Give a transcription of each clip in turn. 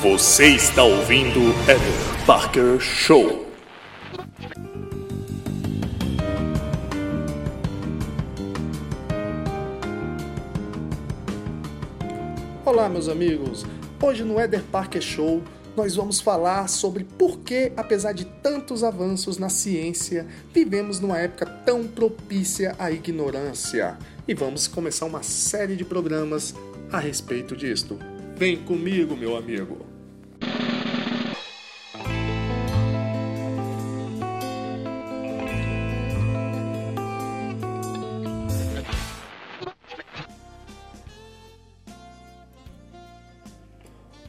Você está ouvindo Eder Parker Show. Olá, meus amigos. Hoje no Eder Parker Show nós vamos falar sobre por que, apesar de tantos avanços na ciência, vivemos numa época tão propícia à ignorância. E vamos começar uma série de programas a respeito disto. Vem comigo, meu amigo.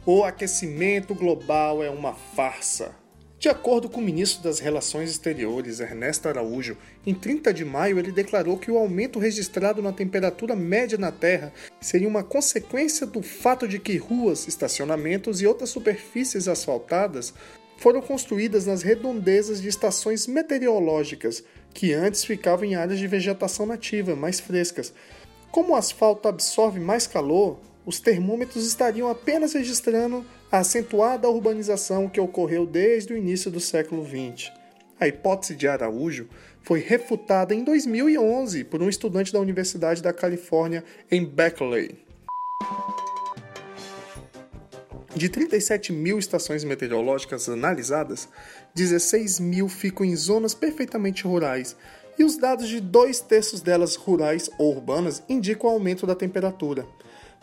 O aquecimento global é uma farsa. De acordo com o ministro das Relações Exteriores, Ernesto Araújo, em 30 de maio ele declarou que o aumento registrado na temperatura média na Terra seria uma consequência do fato de que ruas, estacionamentos e outras superfícies asfaltadas foram construídas nas redondezas de estações meteorológicas, que antes ficavam em áreas de vegetação nativa, mais frescas. Como o asfalto absorve mais calor, os termômetros estariam apenas registrando a acentuada urbanização que ocorreu desde o início do século XX. A hipótese de Araújo foi refutada em 2011 por um estudante da Universidade da Califórnia em Berkeley. De 37 mil estações meteorológicas analisadas, 16 mil ficam em zonas perfeitamente rurais, e os dados de dois terços delas rurais ou urbanas indicam o aumento da temperatura.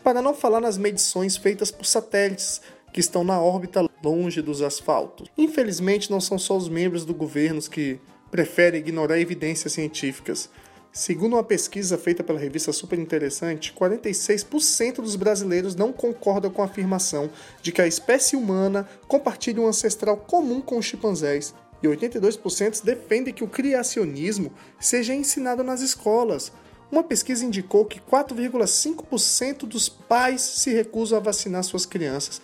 Para não falar nas medições feitas por satélites que estão na órbita longe dos asfaltos. Infelizmente, não são só os membros do governo que preferem ignorar evidências científicas. Segundo uma pesquisa feita pela revista Super Interessante, 46% dos brasileiros não concordam com a afirmação de que a espécie humana compartilha um ancestral comum com os chimpanzés. E 82% defendem que o criacionismo seja ensinado nas escolas. Uma pesquisa indicou que 4,5% dos pais se recusam a vacinar suas crianças,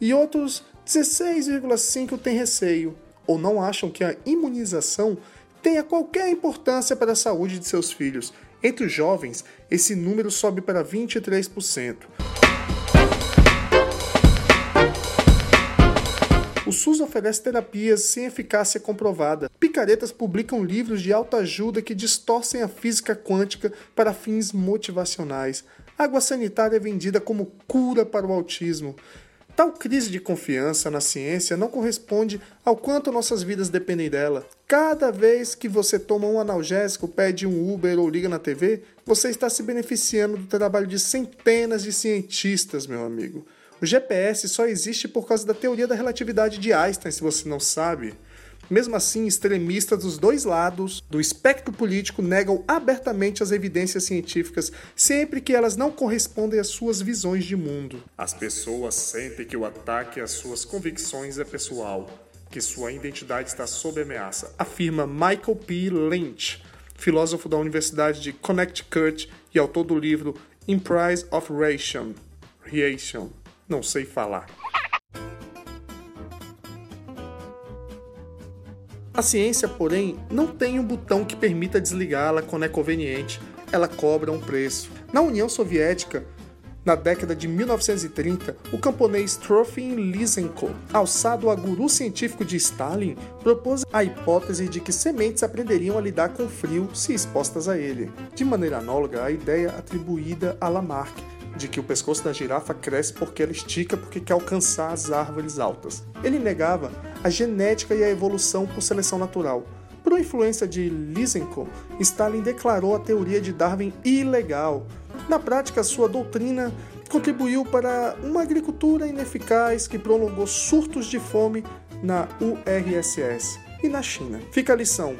e outros 16,5% têm receio ou não acham que a imunização tenha qualquer importância para a saúde de seus filhos. Entre os jovens, esse número sobe para 23%. O SUS oferece terapias sem eficácia comprovada. Picaretas publicam livros de autoajuda que distorcem a física quântica para fins motivacionais. Água sanitária é vendida como cura para o autismo. Tal crise de confiança na ciência não corresponde ao quanto nossas vidas dependem dela. Cada vez que você toma um analgésico, pede um Uber ou liga na TV, você está se beneficiando do trabalho de centenas de cientistas, meu amigo. O GPS só existe por causa da teoria da relatividade de Einstein, se você não sabe. Mesmo assim, extremistas dos dois lados do espectro político negam abertamente as evidências científicas sempre que elas não correspondem às suas visões de mundo. As pessoas sentem que o ataque às suas convicções é pessoal, que sua identidade está sob ameaça, afirma Michael P. Lynch, filósofo da Universidade de Connecticut e autor do livro Emprise of Ration. Reation. Não sei falar. A ciência, porém, não tem um botão que permita desligá-la quando é conveniente. Ela cobra um preço. Na União Soviética, na década de 1930, o camponês Trofim Lysenko, alçado a guru científico de Stalin, propôs a hipótese de que sementes aprenderiam a lidar com frio se expostas a ele. De maneira análoga à ideia atribuída a Lamarck, de que o pescoço da girafa cresce porque ela estica porque quer alcançar as árvores altas. Ele negava a genética e a evolução por seleção natural. Por influência de Lysenko, Stalin declarou a teoria de Darwin ilegal. Na prática, sua doutrina contribuiu para uma agricultura ineficaz que prolongou surtos de fome na URSS e na China. Fica a lição: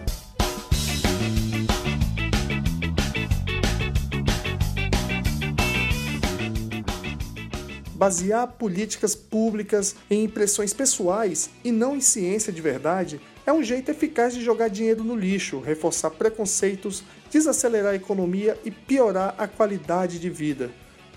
Basear políticas públicas em impressões pessoais e não em ciência de verdade é um jeito eficaz de jogar dinheiro no lixo, reforçar preconceitos, desacelerar a economia e piorar a qualidade de vida.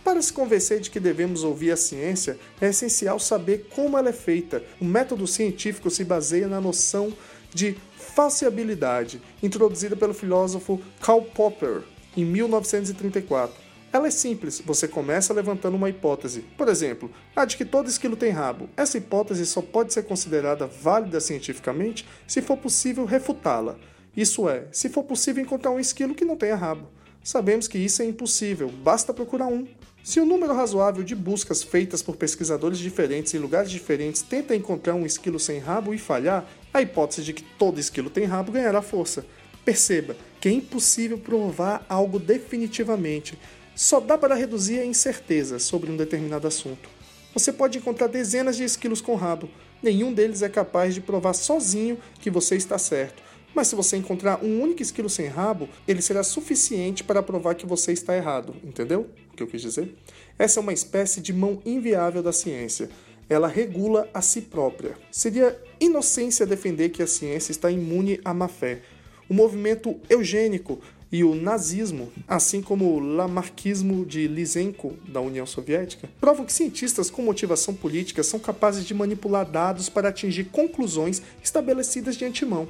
Para se convencer de que devemos ouvir a ciência, é essencial saber como ela é feita. O método científico se baseia na noção de falseabilidade, introduzida pelo filósofo Karl Popper em 1934 Ela é simples, você começa levantando uma hipótese. Por exemplo, a de que todo esquilo tem rabo. Essa hipótese só pode ser considerada válida cientificamente se for possível refutá-la. Isso é, se for possível encontrar um esquilo que não tenha rabo. Sabemos que isso é impossível, basta procurar um. Se um número razoável de buscas feitas por pesquisadores diferentes em lugares diferentes tenta encontrar um esquilo sem rabo e falhar, a hipótese de que todo esquilo tem rabo ganhará força. Perceba que é impossível provar algo definitivamente. Só dá para reduzir a incerteza sobre um determinado assunto. Você pode encontrar dezenas de esquilos com rabo, nenhum deles é capaz de provar sozinho que você está certo. Mas se você encontrar um único esquilo sem rabo, ele será suficiente para provar que você está errado, entendeu? O que eu quis dizer? Essa é uma espécie de mão inviável da ciência. Ela regula a si própria. Seria inocência defender que a ciência está imune à má fé. O movimento eugênico e o nazismo, assim como o lamarquismo de Lysenko da União Soviética, provam que cientistas com motivação política são capazes de manipular dados para atingir conclusões estabelecidas de antemão.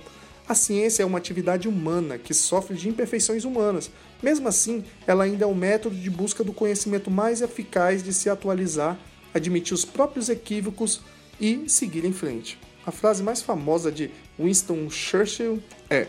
A ciência é uma atividade humana que sofre de imperfeições humanas. Mesmo assim, ela ainda é o um método de busca do conhecimento mais eficaz de se atualizar, admitir os próprios equívocos e seguir em frente. A frase mais famosa de Winston Churchill é: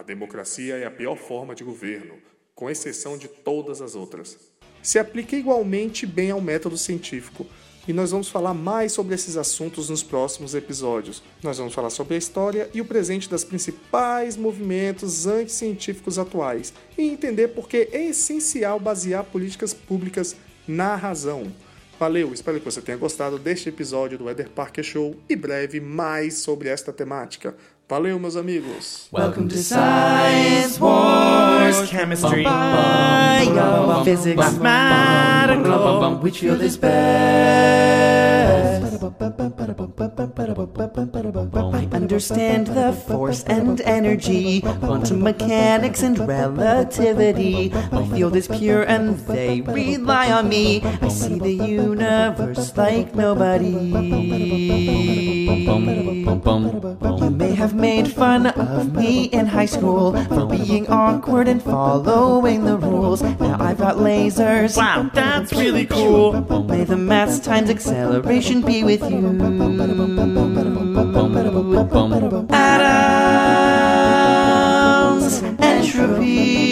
A democracia é a pior forma de governo, com exceção de todas as outras. Se aplica igualmente bem ao método científico e nós vamos falar mais sobre esses assuntos nos próximos episódios. Nós vamos falar sobre a história e o presente das principais movimentos anticientíficos atuais e entender por que é essencial basear políticas públicas na razão. Valeu, espero que você tenha gostado deste episódio do Eder Parker Show e breve mais sobre esta temática. Valeu, meus amigos. Welcome to Science Wars, Chemistry, Bio, Physics, which field is best? I understand the force and energy, quantum mechanics and relativity. My field is pure and they rely on me. I see the universe like nobody. You may have made fun of me in high school for being awkward and following the rules. Now I've got lasers. Wow, that's really cool. May the mass times acceleration be with you. Atoms, entropy,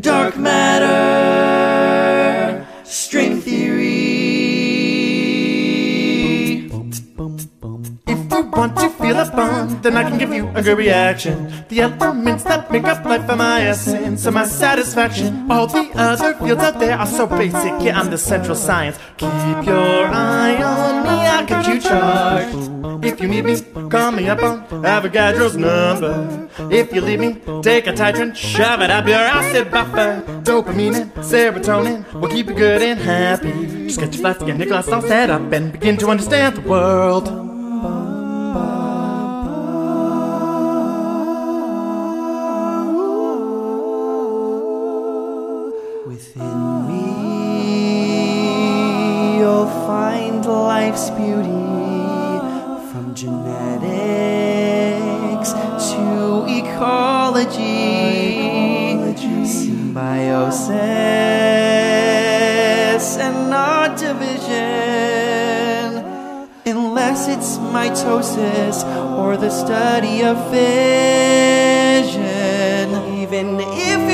dark matter, then I can give you a good reaction. The elements that make up life are my essence, and my satisfaction. All the other fields out there are so basic, yeah, I'm the central science. Keep your eye on me, I'll cut you charge. If you need me, call me up on Avogadro's number. If you leave me, take a titrant, shove it up your acid buffer. Dopamine and serotonin will keep you good and happy. Just get your flask and Nicholas all set up and begin to understand the world. Ecology, symbiosis, and not division. Unless it's mitosis or the study of fission. Even if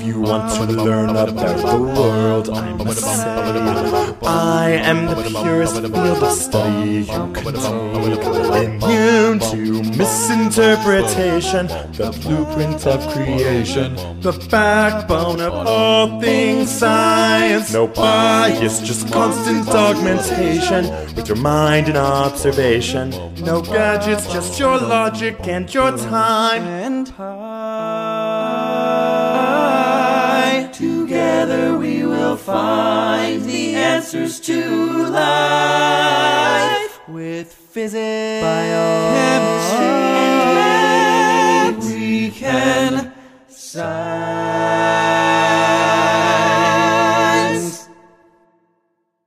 If you want to learn about the world, I must say I am the purest field of study you can take. Immune to misinterpretation, the blueprint of creation, the backbone of all things science. No bias, just constant augmentation with your mind and observation. No gadgets, just your logic and your time. Together we will find the answers to life with physics, biology.